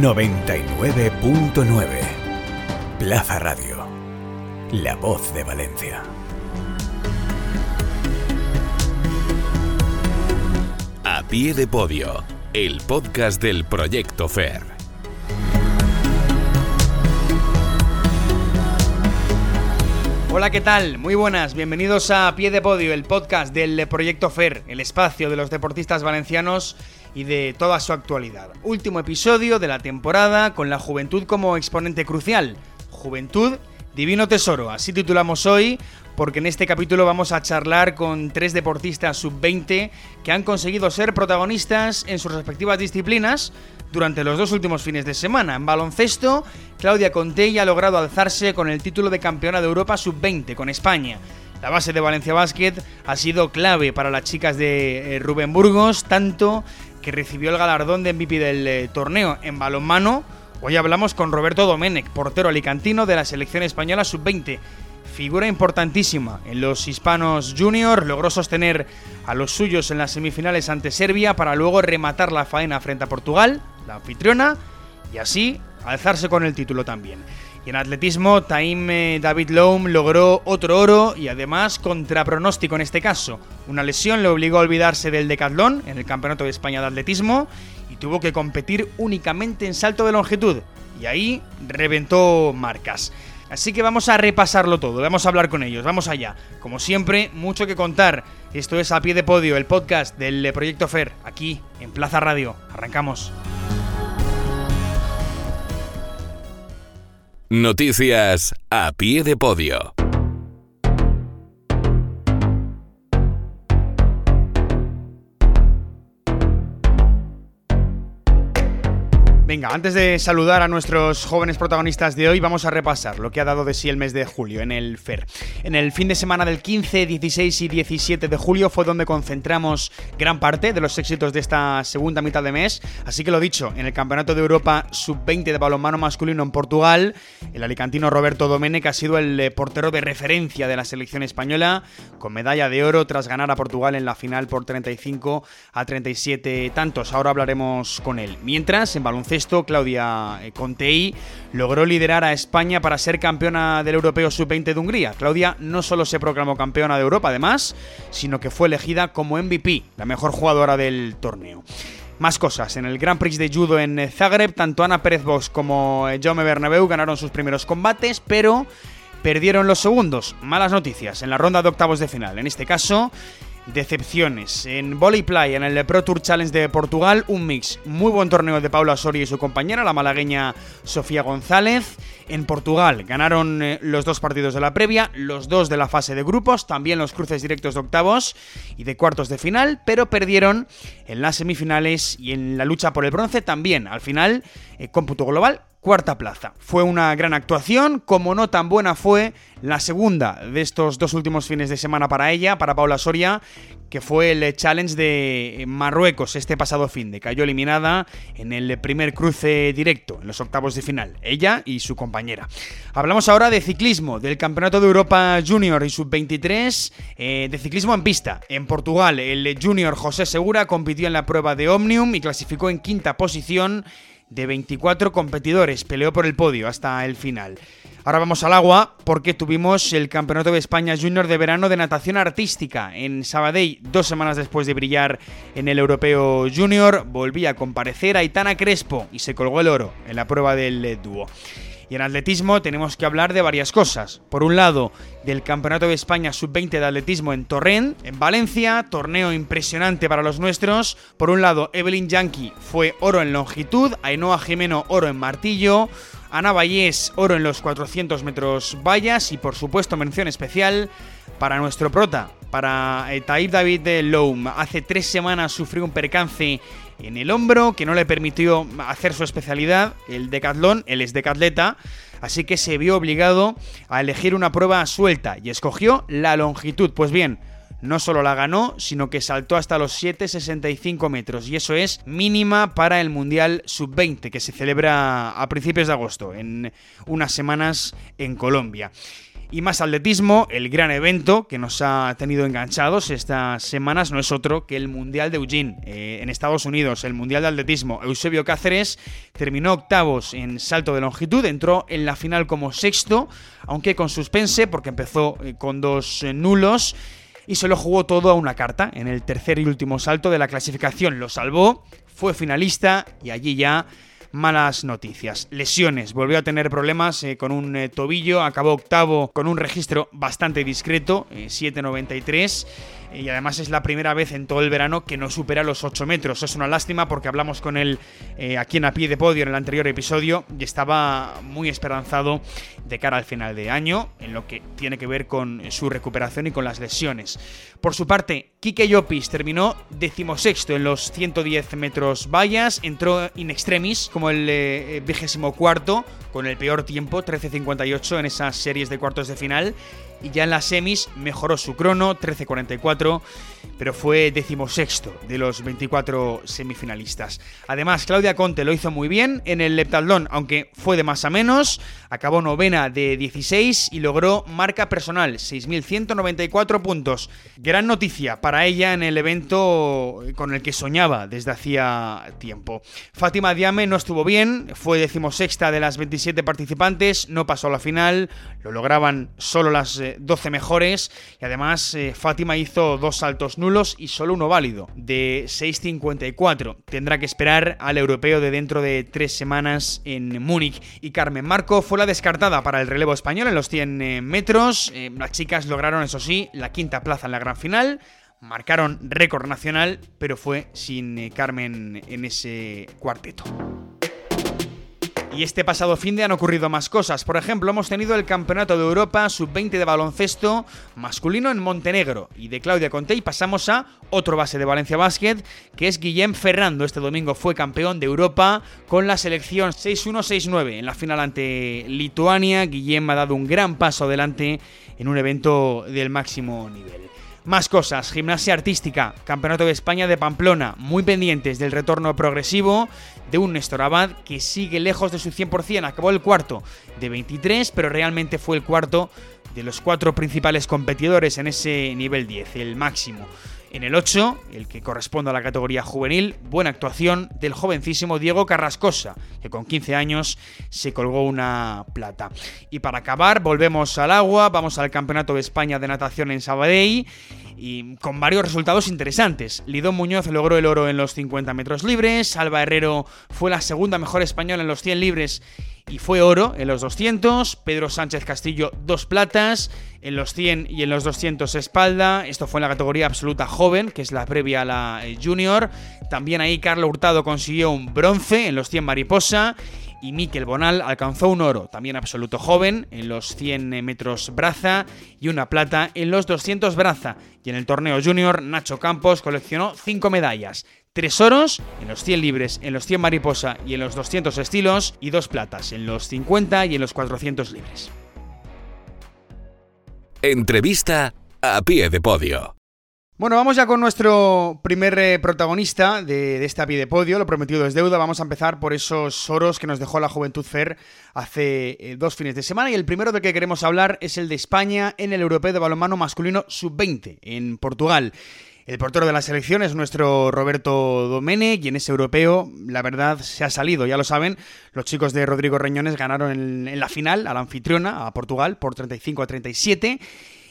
99.9 Plaza Radio. La voz de Valencia. A pie de podio, el podcast del Proyecto FER. Hola, ¿qué tal? Muy buenas, bienvenidos a Pie de Podio, el podcast del Proyecto FER, el espacio de los deportistas valencianos de toda su actualidad. Último episodio de la temporada con la juventud como exponente crucial. Juventud, divino tesoro, así titulamos hoy, porque en este capítulo vamos a charlar con tres deportistas sub-20 que han conseguido ser protagonistas en sus respectivas disciplinas durante los dos últimos fines de semana. En baloncesto, Claudia Contey ha logrado alzarse con el título de campeona de Europa sub-20 con España. La base de Valencia Basket ha sido clave para las chicas de eh, Rubén Burgos, tanto que recibió el galardón de MVP del eh, torneo en balonmano. Hoy hablamos con Roberto Domenech, portero alicantino de la selección española sub-20. Figura importantísima en los hispanos junior, logró sostener a los suyos en las semifinales ante Serbia para luego rematar la faena frente a Portugal, la anfitriona, y así alzarse con el título también. En atletismo, Taim eh, David Loam logró otro oro y además contra pronóstico en este caso. Una lesión le obligó a olvidarse del decatlón en el Campeonato de España de Atletismo y tuvo que competir únicamente en salto de longitud. Y ahí reventó marcas. Así que vamos a repasarlo todo, vamos a hablar con ellos, vamos allá. Como siempre, mucho que contar. Esto es A Pie de Podio, el podcast del Proyecto FER, aquí en Plaza Radio. Arrancamos. Noticias a pie de podio. Venga, antes de saludar a nuestros jóvenes protagonistas de hoy, vamos a repasar lo que ha dado de sí el mes de julio en el FER. En el fin de semana del 15, 16 y 17 de julio fue donde concentramos gran parte de los éxitos de esta segunda mitad de mes. Así que lo dicho, en el Campeonato de Europa Sub-20 de balonmano masculino en Portugal, el alicantino Roberto Domenech ha sido el eh, portero de referencia de la selección española, con medalla de oro tras ganar a Portugal en la final por 35 a 37 tantos. Ahora hablaremos con él. Mientras, en baloncesto, esto, Claudia eh, Contei logró liderar a España para ser campeona del Europeo Sub-20 de Hungría. Claudia no solo se proclamó campeona de Europa, además, sino que fue elegida como MVP, la mejor jugadora del torneo. Más cosas. En el Grand Prix de Judo en Zagreb, tanto Ana Pérez Box como eh, Jaume Bernabeu ganaron sus primeros combates, pero perdieron los segundos. Malas noticias en la ronda de octavos de final. En este caso, decepciones. En Volley Play, en el Pro Tour Challenge de Portugal, un mix. Muy buen torneo de Paula Soria y su compañera, la malagueña Sofía González. En Portugal ganaron eh, los dos partidos de la previa, los dos de la fase de grupos, también los cruces directos de octavos y de cuartos de final, pero perdieron en las semifinales y en la lucha por el bronce también. Al final, eh, cómputo global, cuarta plaza. Fue una gran actuación, como no tan buena fue la segunda de estos dos últimos fines de semana para ella, para Paula Soria, que fue el challenge de Marruecos este pasado fin de cayó eliminada en el primer cruce directo, en los octavos de final, ella y su compañera. Hablamos ahora de ciclismo, del Campeonato de Europa Junior y Sub-23, eh, de ciclismo en pista. En Portugal, el Junior José Segura compitió en la prueba de Omnium y clasificó en quinta posición de 24 competidores, peleó por el podio hasta el final. Ahora vamos al agua porque tuvimos el Campeonato de España Junior de Verano de Natación Artística en Sabadell, dos semanas después de brillar en el Europeo Junior, volvía a comparecer Aitana Crespo y se colgó el oro en la prueba del dúo. Y en atletismo tenemos que hablar de varias cosas. Por un lado, del Campeonato de España Sub-20 de Atletismo en Torrent, en Valencia, torneo impresionante para los nuestros. Por un lado, Evelyn Yankee fue oro en longitud, Ainhoa Jimeno oro en martillo, Ana Vallés oro en los 400 metros vallas y por supuesto mención especial para nuestro prota, para eh, Taib David de Loum. Hace tres semanas sufrió un percance en el hombro que no le permitió hacer su especialidad, el decatlón, él es decatleta, así que se vio obligado a elegir una prueba suelta y escogió la longitud. Pues bien, no solo la ganó, sino que saltó hasta los 7,65 metros y eso es mínima para el Mundial Sub-20 que se celebra a principios de agosto, en unas semanas en Colombia. Y más atletismo, el gran evento que nos ha tenido enganchados estas semanas no es otro que el Mundial de Eugene, eh, en Estados Unidos, el Mundial de Atletismo. Eusebio Cáceres terminó octavos en salto de longitud, entró en la final como sexto, aunque con suspense porque empezó eh, con dos eh, nulos y se lo jugó todo a una carta. En el tercer y último salto de la clasificación lo salvó, fue finalista y allí ya malas noticias. Lesiones, volvió a tener problemas eh, con un eh, tobillo, acabó octavo con un registro bastante discreto, 7.93 eh, y además es la primera vez en todo el verano que no supera los 8 metros. Es una lástima porque hablamos con él aquí en a pie de podio en el anterior episodio y estaba muy esperanzado de cara al final de año en lo que tiene que ver con su recuperación y con las lesiones. Por su parte, Kike Llopis terminó decimosexto en los 110 metros vallas, entró in extremis como el eh, eh, vigésimo cuarto, con el peor tiempo, 13.58 en esas series de cuartos de final y ya en las semis mejoró su crono, 13.44, pero fue decimosexto de los 24 semifinalistas. Además, Claudia Conte lo hizo muy bien en el leptaldón, aunque fue de más a menos, acabó novena de 16 y logró marca personal, 6.194 puntos. Gran noticia para ella en el evento con el que soñaba desde hacía tiempo. Fátima Diame no estuvo bien, fue decimosexta de las 27 participantes, no pasó a la final, lo lograban solo las 12 mejores y además eh, Fátima hizo dos saltos nulos y solo uno válido de 6.54. Tendrá que esperar al europeo de dentro de tres semanas en Múnich y Carmen Marco fue la descartada para el relevo español en los 100 eh, metros. Eh, las chicas lograron eso sí la quinta plaza en la gran final marcaron récord nacional, pero fue sin Carmen en ese cuarteto. Y este pasado fin de han ocurrido más cosas. Por ejemplo, hemos tenido el Campeonato de Europa Sub-20 de baloncesto masculino en Montenegro. Y de Claudia Conte y pasamos a otro base de Valencia Basket, que es Guillem Ferrando. Este domingo fue campeón de Europa con la selección 6-1-6-9 en la final ante Lituania. Guillem ha dado un gran paso adelante en un evento del máximo nivel. Más cosas, gimnasia artística, Campeonato de España de Pamplona, muy pendientes del retorno progresivo de un Néstor Abad que sigue lejos de su 100%, acabó el cuarto de 23, pero realmente fue el cuarto de los cuatro principales competidores en ese nivel 10, el máximo. En el 8, el que corresponde a la categoría juvenil, buena actuación del jovencísimo Diego Carrascosa, que con 15 años se colgó una plata. Y para acabar, volvemos al agua, vamos al Campeonato de España de Natación en Sabadell y con varios resultados interesantes. Lidón Muñoz logró el oro en los 50 metros libres, Alba Herrero fue la segunda mejor española en los 100 libres y fue oro en los 200, Pedro Sánchez Castillo dos platas, en los 100 y en los 200 espalda, esto fue en la categoría absoluta joven, que es la previa a la eh, junior, también ahí Carlos Hurtado consiguió un bronce en los 100 mariposa y Miquel Bonal alcanzó un oro, también absoluto joven, en los 100 metros braza y una plata en los 200 braza. Y en el torneo junior, Nacho Campos coleccionó 5 medallas. Tres oros en los 100 libres, en los 100 mariposa y en los 200 estilos y dos platas en los 50 y en los 400 libres. Entrevista a pie de podio. Bueno, vamos ya con nuestro primer eh, protagonista de, esta pie de podio, lo prometido es deuda. Vamos a empezar por esos oros que nos dejó la Juventud Fer hace eh, dos fines de semana. Y el primero de que queremos hablar es el de España en el Europeo de Balonmano Masculino Sub-20 en Portugal. El portero de la selección es nuestro Roberto Domene y en ese europeo, la verdad, se ha salido, ya lo saben. Los chicos de Rodrigo Reñones ganaron en, en la final a la anfitriona, a Portugal, por 35 a 37.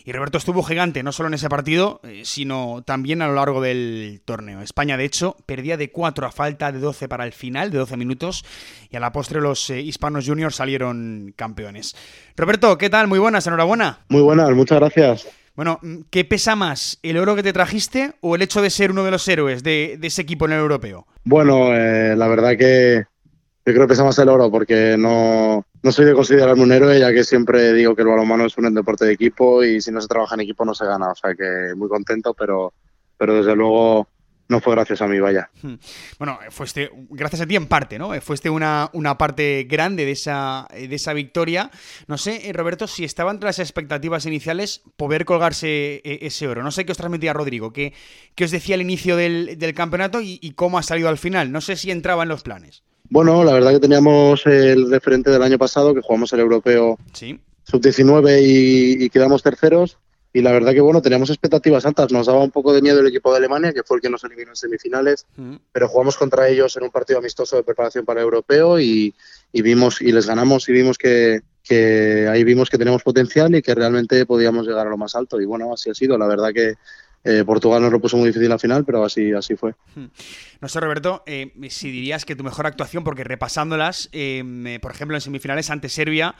Y Roberto estuvo gigante, no solo en ese partido, eh, sino también a lo largo del torneo. España, de hecho, perdía de 4 a falta de 12 para el final, de 12 minutos, y a la postre los eh, hispanos juniors salieron campeones. Roberto, ¿qué tal? Muy buenas, enhorabuena. Muy buenas, muchas gracias. Bueno, mm, ¿qué pesa más, el oro que te trajiste o el hecho de ser uno de los héroes de, ese equipo en el europeo? Bueno, eh, la verdad que yo creo que pesa más el oro porque no, no soy de considerarme un héroe, ya que siempre digo que el balonmano es un deporte de equipo y si no se trabaja en equipo no se gana. O sea que muy contento, pero, pero desde luego no fue gracias a mí, vaya. Hmm. Bueno, fuiste, gracias a ti en parte, ¿no? Fuiste una, una parte grande de esa, de esa victoria. No sé, eh, Roberto, si estaba entre las expectativas iniciales poder colgarse eh, ese oro. No sé qué os transmitía Rodrigo, qué, qué os decía al inicio del, campeonato y, y, cómo ha salido al final. No sé si entraba en los planes. Bueno, la verdad que teníamos el referente del año pasado, que jugamos el europeo sub-19 y, quedamos terceros. Y la verdad que bueno, teníamos expectativas altas. Nos daba un poco de miedo el equipo de Alemania, que fue el que nos eliminó en semifinales, pero jugamos contra ellos en un partido amistoso de preparación para el europeo y, vimos y les ganamos y vimos que, que ahí vimos que teníamos potencial y que realmente podíamos llegar a lo más alto. Y bueno, así ha sido. La verdad que eh, Portugal nos lo puso muy difícil al final, pero así, así fue. Hmm. No sé, Roberto, eh, si dirías que tu mejor actuación, porque repasándolas, eh, por ejemplo, en semifinales ante Serbia,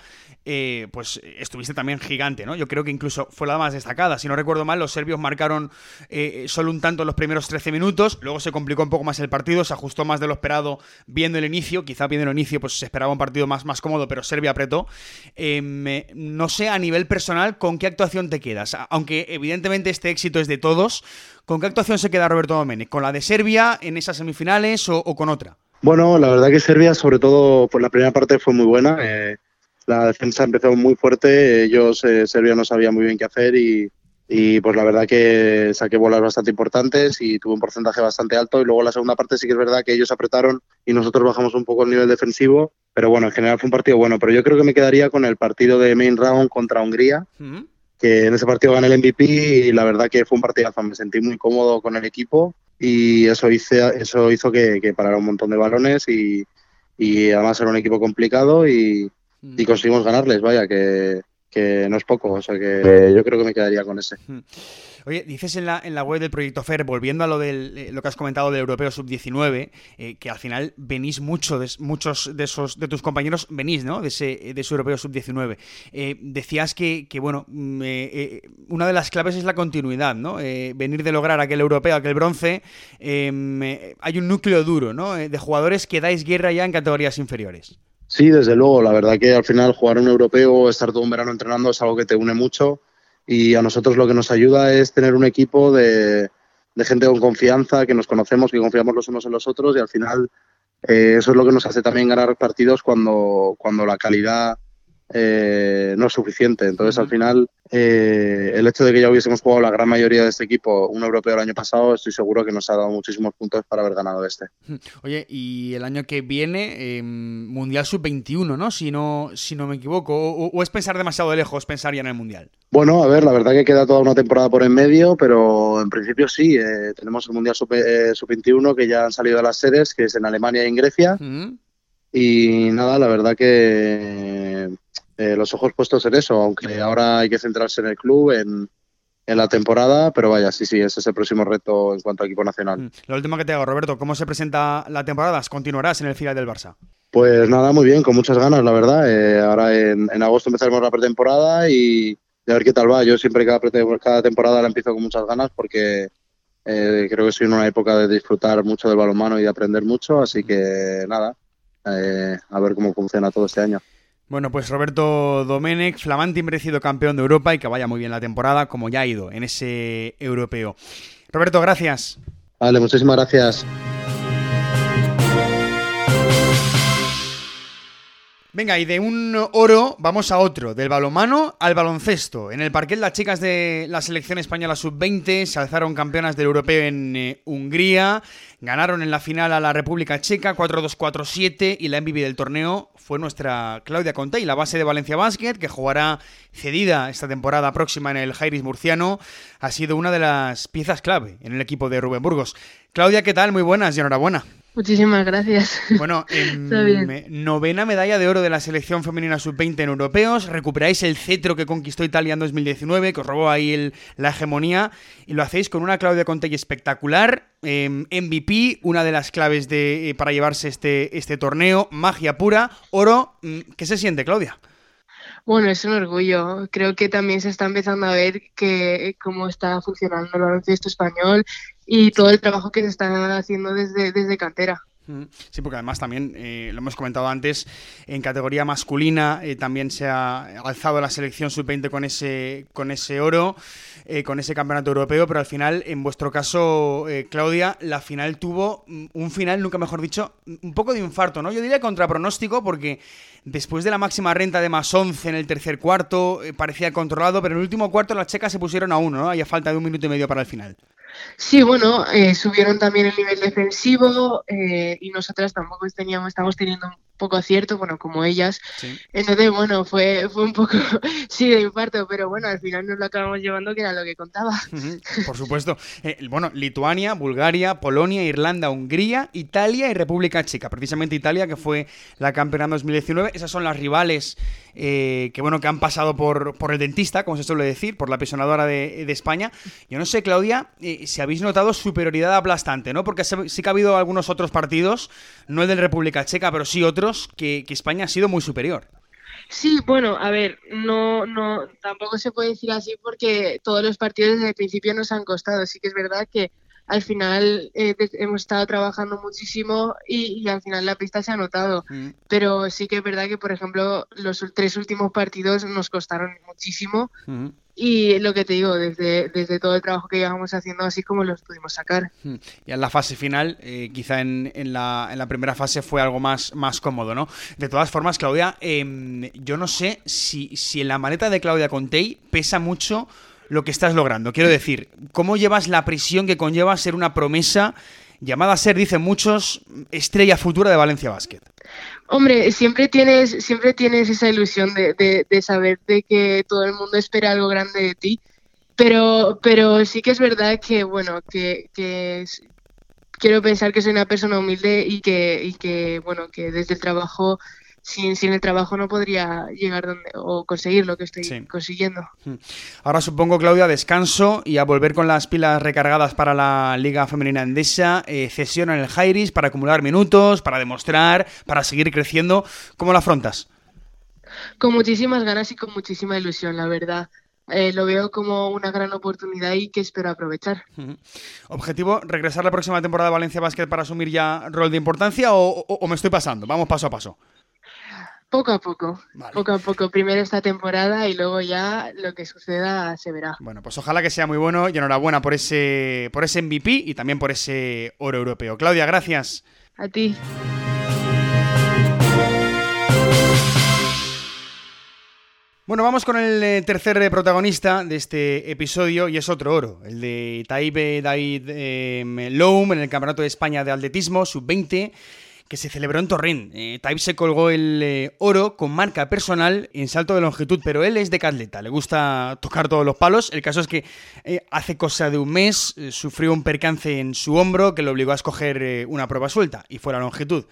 pues estuviste también gigante, ¿no? Yo creo que incluso fue la más destacada. Si no recuerdo mal, los serbios marcaron solo un tanto en los primeros 13 minutos, luego se complicó un poco más el partido, se ajustó más de lo esperado viendo el inicio, quizá viendo el inicio pues se esperaba un partido más, más cómodo, pero Serbia apretó. no sé a nivel personal con qué actuación te quedas, aunque evidentemente este éxito es de todo ¿Con qué actuación se queda Roberto Domenech? ¿Con la de Serbia en esas semifinales o, con otra? Bueno, la verdad que Serbia, sobre todo por la primera parte, fue muy buena. Eh, la defensa empezó muy fuerte. Ellos, eh, Serbia, no sabía muy bien qué hacer y, pues la verdad que saqué bolas bastante importantes y tuve un porcentaje bastante alto. Y luego la segunda parte sí que es verdad que ellos apretaron y nosotros bajamos un poco el nivel defensivo. Pero bueno, en general fue un partido bueno. Pero yo creo que me quedaría con el partido de main round contra Hungría que en ese partido gané el MVP y la verdad que fue un partidazo. Me sentí muy cómodo con el equipo y eso, hice, eso hizo que, que parara un montón de balones y, y además era un equipo complicado y, y conseguimos ganarles, vaya, que, que no es poco, o sea que yo creo que me quedaría con ese. Oye, dices en la, en la web del proyecto FER, volviendo a lo, del, eh, lo que has comentado del Europeo Sub-19, eh, que al final venís mucho, de, muchos de esos de tus compañeros venís, ¿no? De ese, de ese Europeo Sub-19. Eh, decías que, que bueno, mm, una de las claves es la continuidad, ¿no? venir de lograr aquel europeo, aquel bronce. Em, hay un núcleo duro, ¿no? de jugadores que dais guerra ya en categorías inferiores. Sí, desde luego. La verdad que al final jugar un europeo, estar todo un verano entrenando es algo que te une mucho y a nosotros lo que nos ayuda es tener un equipo de, gente con confianza, que nos conocemos, que confiamos los unos en los otros y al final eh, eso es lo que nos hace también ganar partidos cuando, cuando la calidad eh, no es suficiente. Entonces, al final, eh, el hecho de que ya hubiésemos jugado la gran mayoría de este equipo, un europeo el año pasado, estoy seguro que nos ha dado muchísimos puntos para haber ganado este. Oye, y el año que viene, em, Mundial Sub-21, ¿no? Si, ¿no? si no me equivoco. O, es pensar demasiado lejos pensar ya en el Mundial? Bueno, a ver, la verdad que queda toda una temporada por en medio, pero en principio sí. Eh, tenemos el Mundial Sub-21 que ya han salido de las sedes, que es en Alemania y en Grecia. Y nada, la verdad que eh, los ojos puestos en eso, aunque ahora hay que centrarse en el club, en, en la temporada, pero vaya, sí, sí, ese es el próximo reto en cuanto a equipo nacional. Mm. La última que te hago, Roberto, ¿cómo se presenta la temporada? ¿Continuarás en el final del Barça? Pues nada, muy bien, con muchas ganas, la verdad. Eh, ahora en, en, agosto empezaremos la pretemporada y, a ver qué tal va. Yo siempre cada, cada temporada la empiezo con muchas ganas porque eh, creo que soy en una época de disfrutar mucho del balonmano y de aprender mucho, así que nada, a ver cómo funciona todo este año. Bueno, pues Roberto Domenech, flamante y merecido campeón de Europa y que vaya muy bien la temporada, como ya ha ido en ese europeo. Roberto, gracias. Vale, muchísimas gracias. Venga, y de un oro vamos a otro, del balonmano al baloncesto. En el parquet las chicas de la selección española sub-20 se alzaron campeonas del europeo en eh, Hungría, ganaron en la final a la República Checa 4-2-4-7 y la MVP del torneo fue nuestra Claudia Conte y la base de Valencia Basket, que jugará cedida esta temporada próxima en el Jairis Murciano, ha sido una de las piezas clave en el equipo de Rubén Burgos. Claudia, ¿qué tal? Muy buenas y enhorabuena. Muchísimas gracias. Bueno, novena medalla de oro de la selección femenina sub-20 en europeos. Recuperáis el cetro que conquistó Italia en 2019, que os robó ahí la hegemonía, y lo hacéis con una Claudia Conte espectacular. MVP, em, una de las claves de, eh, para llevarse este, este torneo. Magia pura, oro. Mm, ¿Qué se siente, Claudia? Bueno, es un orgullo. Creo que también se está empezando a ver que cómo está funcionando el baloncesto español y todo el trabajo que se está haciendo desde, desde cantera. Sí, porque además también, eh, lo hemos comentado antes, en categoría masculina eh, también se ha alzado la selección sub-20 con ese, con ese oro, eh, con ese campeonato europeo, pero al final, en vuestro caso, Claudia, la final tuvo un final, nunca mejor dicho, un poco de infarto, ¿no? Yo diría contra pronóstico porque después de la máxima renta de más 11 en el tercer cuarto, parecía controlado, pero en el último cuarto las checas se pusieron a uno, ¿no? Había falta de un minuto y medio para el final. Sí, bueno, eh, subieron también el nivel defensivo eh, y nosotras tampoco teníamos, estamos teniendo poco acierto, bueno, como ellas. Entonces, bueno, fue, fue un poco, sí, de infarto, pero bueno, al final nos lo acabamos llevando, que era lo que contaba. Por supuesto. Eh, bueno, Lituania, Bulgaria, Polonia, Irlanda, Hungría, Italia y República Checa. Precisamente Italia, que fue la campeona en 2019. Esas son las rivales eh, que, bueno, que han pasado por, por el dentista, como se suele decir, por la pisonadora de, de España. Yo no sé, Claudia, eh, si habéis notado superioridad aplastante, ¿no? Porque sí que ha habido algunos otros partidos, no el de República Checa, pero sí otros, que, España ha sido muy superior. Sí, bueno, a ver, no, no, tampoco se puede decir así porque todos los partidos desde el principio nos han costado. Sí que es verdad que al final eh, hemos estado trabajando muchísimo y, al final la pista se ha notado. Mm. Pero sí que es verdad que, por ejemplo, los tres últimos partidos nos costaron muchísimo. Mm. Y lo que te digo, desde, desde todo el trabajo que llevamos haciendo, así como los pudimos sacar. Hmm. Y en la fase final, eh, quizá en, en, la, en, la, primera fase fue algo más, más cómodo, ¿no? De todas formas, Claudia, em, yo no sé si, si en la maleta de Claudia Contey pesa mucho lo que estás logrando. Quiero decir, ¿cómo llevas la presión que conlleva ser una promesa llamada a ser, dicen muchos, estrella futura de Valencia Basket? Hombre, siempre tienes, siempre tienes esa ilusión de, de, saber de que todo el mundo espera algo grande de ti, pero, pero sí que es verdad que, bueno, que, que quiero pensar que soy una persona humilde y que, y que, bueno, que desde el trabajo sin, sin el trabajo no podría llegar donde, o conseguir lo que estoy consiguiendo. Hmm. Ahora supongo, Claudia, descanso y a volver con las pilas recargadas para la Liga Femenina Endesa, eh, cesión en el Jairis para acumular minutos, para demostrar, para seguir creciendo. ¿Cómo lo afrontas? Con muchísimas ganas y con muchísima ilusión, la verdad. Eh, lo veo como una gran oportunidad y que espero aprovechar. ¿Objetivo, regresar la próxima temporada de Valencia Basket para asumir ya rol de importancia o me estoy pasando? Vamos paso a paso. Poco a poco, poco a poco. Primero esta temporada y luego ya lo que suceda se verá. Bueno, pues ojalá que sea muy bueno y enhorabuena por ese, por ese MVP y también por ese oro europeo. Claudia, gracias. A ti. Bueno, vamos con el eh, tercer protagonista de este episodio y es otro oro, el de Taibe Daid eh, Loum en el Campeonato de España de Atletismo, sub-20 que se celebró en Torrín. Eh, Type se colgó el eh, oro con marca personal en salto de longitud, pero él es de catleta, le gusta tocar todos los palos. El caso es que eh, hace cosa de un mes sufrió un percance en su hombro que le obligó a escoger una prueba suelta y fue la longitud.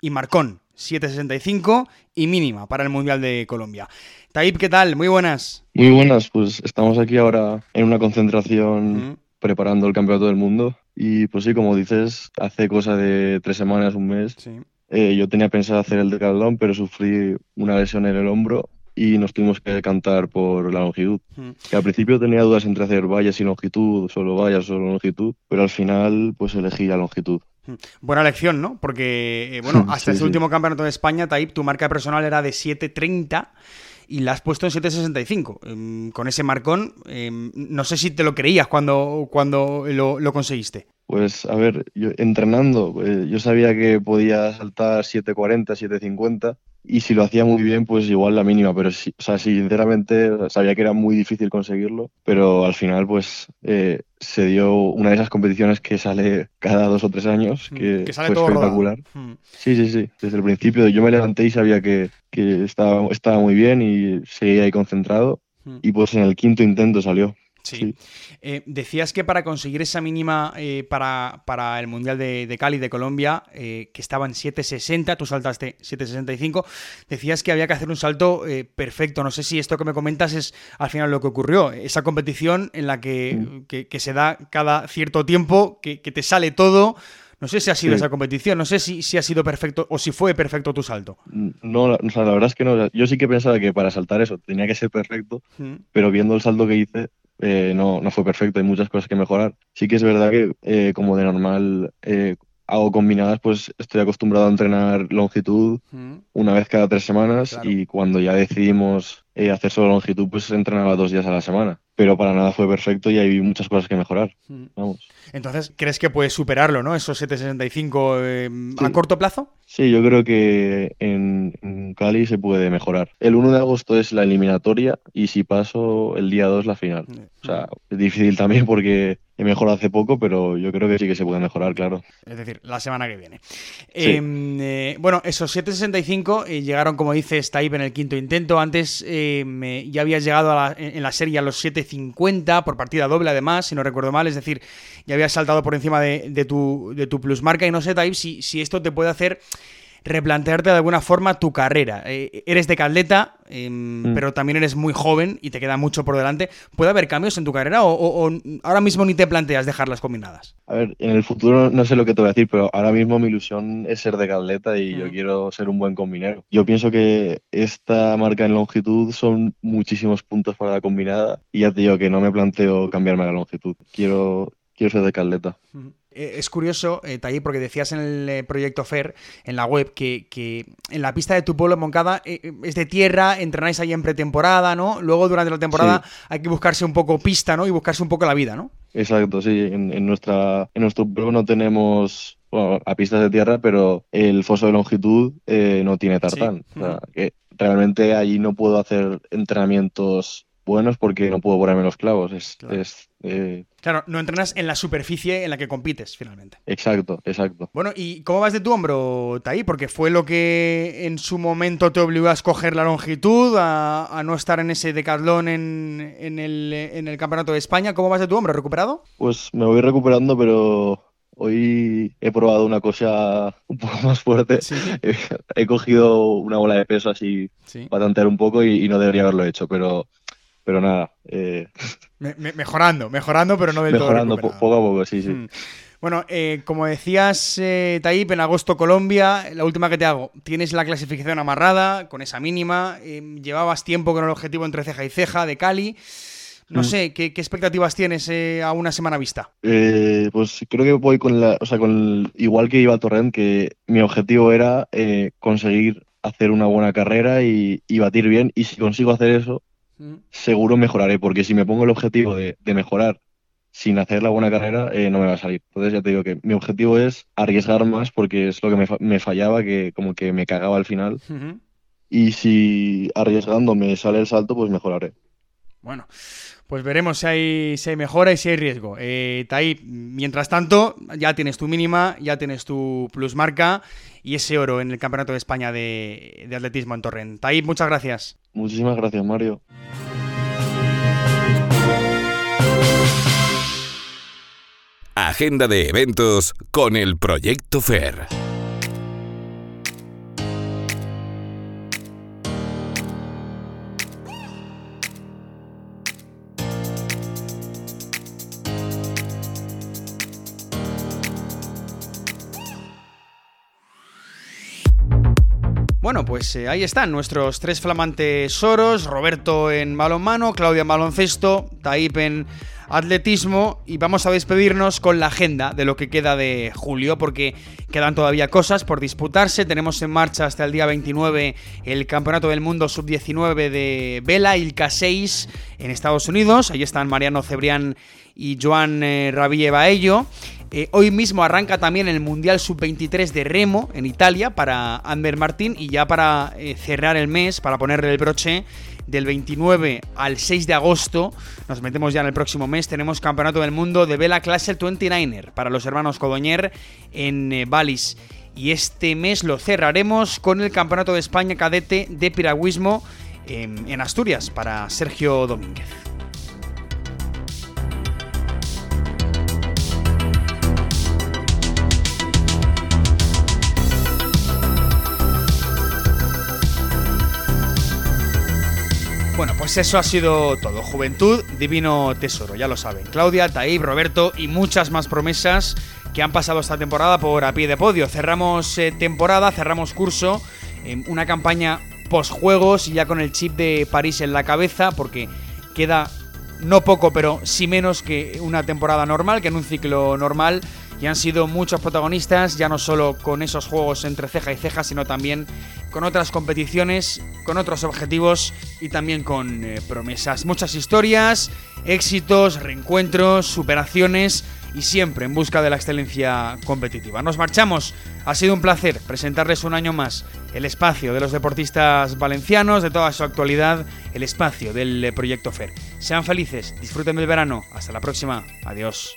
Y marcón, 7.65 y mínima para el Mundial de Colombia. Taib, ¿qué tal? Muy buenas. Muy buenas, pues estamos aquí ahora en una concentración preparando el Campeonato del Mundo y pues sí, como dices, hace cosa de tres semanas, un mes, eh, yo tenía pensado hacer el decathlon, pero sufrí una lesión en el hombro y nos tuvimos que decantar por la longitud. Que al principio tenía dudas entre hacer vallas y longitud, solo vallas, solo longitud, pero al final pues elegí la longitud. Buena elección, ¿no? Porque, eh, bueno, hasta ese último campeonato de España, Taip, tu marca personal era de 7.30 y la has puesto en 765. Em, con ese marcón, em, no sé si te lo creías cuando, cuando lo, conseguiste. Pues a ver, yo entrenando, eh, yo sabía que podía saltar 740, 750 y si lo hacía muy bien, pues igual la mínima, pero sí, o sea, sinceramente sabía que era muy difícil conseguirlo, pero al final pues eh, se dio una de esas competiciones que sale cada dos o tres años, mm, que, fue espectacular. Mm. Sí, sí, sí, desde el principio yo me levanté y sabía que, que estaba, estaba muy bien y seguía ahí concentrado mm. y pues en el quinto intento salió. Sí. Eh, decías que para conseguir esa mínima eh, para, para, el Mundial de, Cali de Colombia, eh, que estaba en 7.60, tú saltaste 7.65, decías que había que hacer un salto perfecto. No sé si esto que me comentas es al final lo que ocurrió. Esa competición en la que, mm. se da cada cierto tiempo, que, te sale todo. No sé si ha sido esa competición, no sé si, si ha sido perfecto o si fue perfecto tu salto. No, la, la verdad es que no. Yo sí que pensaba que para saltar eso tenía que ser perfecto, mm. pero viendo el salto que hice, eh, no, no fue perfecto, hay muchas cosas que mejorar. Sí que es verdad que eh, como de normal eh, hago combinadas, pues estoy acostumbrado a entrenar longitud una vez cada tres semanas y cuando ya decidimos hacer solo longitud, pues entrenaba dos días a la semana. Pero para nada fue perfecto y hay muchas cosas que mejorar. Mm. Vamos. Entonces, ¿crees que puedes superarlo, ¿no? Esos 765 eh, a Sí. corto plazo? Sí, yo creo que en, en Cali se puede mejorar. El 1 de agosto es la eliminatoria y si paso el día 2 la final. O sea, es difícil también porque he mejorado hace poco, pero yo creo que sí que se puede mejorar, claro. Es decir, la semana que viene. Eh, eh, bueno, esos 765 eh, llegaron, como dices, Taib en el quinto intento. Antes eh, me- ya habías llegado a la- en la serie a los 750 por partida doble, además, si no recuerdo mal. Es decir, ya habías saltado por encima de, de tu, de tu plus marca. Y no sé, Taib, si, si esto te puede hacer replantearte de alguna forma tu carrera. Eh, eres de Caldeta, eh, pero también eres muy joven y te queda mucho por delante. ¿Puede haber cambios en tu carrera o, o- o ahora mismo ni te planteas dejarlas combinadas? A ver, en el futuro no sé lo que te voy a decir, pero ahora mismo mi ilusión es ser de Caleta y yo Ujú. quiero ser un buen combinero. Yo pienso que esta marca en longitud son muchísimos puntos para la combinada y ya te digo que no me planteo cambiarme la longitud. Quiero, quiero ser de Caleta. Eh, Es curioso, eh, Taí, porque decías en el eh, proyecto FER, en la web, que, que en la pista de tu pueblo, Moncada, eh, es de tierra, entrenáis ahí en pretemporada, ¿no? Luego, durante la temporada, hay que buscarse un poco pista, ¿no? Y buscarse un poco la vida, ¿no? Exacto, sí. En, en nuestra, en nuestro pueblo no tenemos bueno, a pistas de tierra, pero el foso de longitud no tiene tartán. Sí. O sea, que realmente allí no puedo hacer entrenamientos buenos porque no puedo ponerme los clavos. Es, Claro. es, eh, Claro, no entrenas en la superficie en la que compites, finalmente. exacto, exacto. Bueno, ¿y cómo vas de tu hombro, Taí? Porque fue lo que en su momento te obligó a escoger la longitud, a, a no estar en ese decatlón en, en el, en el Campeonato de España. ¿Cómo vas de tu hombro? ¿Recuperado? Pues me voy recuperando, pero hoy he probado una cosa un poco más fuerte. Sí. He, he cogido una bola de peso así Sí. para tantear un poco y, y no debería haberlo hecho, pero, pero nada, eh, Me- me- mejorando, mejorando, pero no del mejorando todo recuperado. poco a poco, sí, sí. Mm. Bueno, eh, como decías, eh, Taip, en agosto Colombia, la última que te hago, tienes la clasificación amarrada con esa mínima, eh, llevabas tiempo con el objetivo entre ceja y ceja de Cali. No Mm. sé, ¿qué, qué expectativas tienes eh, a una semana vista? Eh, pues creo que voy con la, o sea, con el- igual que iba a Torrent, que mi objetivo era eh, conseguir hacer una buena carrera y, y batir bien, y si consigo hacer eso, seguro mejoraré, porque si me pongo el objetivo de, de mejorar sin hacer la buena carrera, eh, no me va a salir. Entonces ya te digo que mi objetivo es arriesgar más, porque es lo que me, fa- me fallaba, que como que me cagaba al final, y si arriesgando me sale el salto, pues mejoraré. Bueno, pues veremos si hay, si hay mejora y si hay riesgo. Eh, Taip, mientras tanto, ya tienes tu mínima, ya tienes tu plus marca y ese oro en el Campeonato de España de, de Atletismo en Torrent. Taip, muchas gracias. Muchísimas gracias, Mario. Agenda de eventos con el Proyecto FER. Bueno, pues eh, ahí están nuestros tres flamantes oros, Roberto en balonmano, Claudia en baloncesto, Taip en atletismo y vamos a despedirnos con la agenda de lo que queda de julio porque quedan todavía cosas por disputarse, tenemos en marcha hasta el día 29 el Campeonato del Mundo Sub-19 de Vela Ilka 6 en Estados Unidos, ahí están Mariano Cebrián y Joan eh. Eh, hoy mismo arranca también el Mundial Sub-23 de Remo en Italia para Ander Martín y ya para eh, cerrar el mes, para ponerle el broche, del 29 al 6 de agosto, nos metemos ya en el próximo mes, tenemos Campeonato del Mundo de Vela Clase 29er para los hermanos Codoñer en eh, Valis. Y este mes lo cerraremos con el Campeonato de España Cadete de Piragüismo en, en Asturias para Sergio Domínguez. Bueno, pues eso ha sido todo. Juventud, divino tesoro, ya lo saben. Claudia, Taib, Roberto y muchas más promesas que han pasado esta temporada por a pie de podio. Cerramos eh, temporada, cerramos curso, en una campaña post-juegos y ya con el chip de París en la cabeza, porque queda no poco, pero sí menos que una temporada normal, que en un ciclo normal. Y han sido muchos protagonistas, ya no solo con esos juegos entre ceja y ceja, sino también con otras competiciones, con otros objetivos y también con eh, promesas. Muchas historias, éxitos, reencuentros, superaciones y siempre en busca de la excelencia competitiva. Nos marchamos. Ha sido un placer presentarles un año más el espacio de los deportistas valencianos, de toda su actualidad, el espacio del eh, proyecto FER. Sean felices, disfruten del verano. Hasta la próxima. Adiós.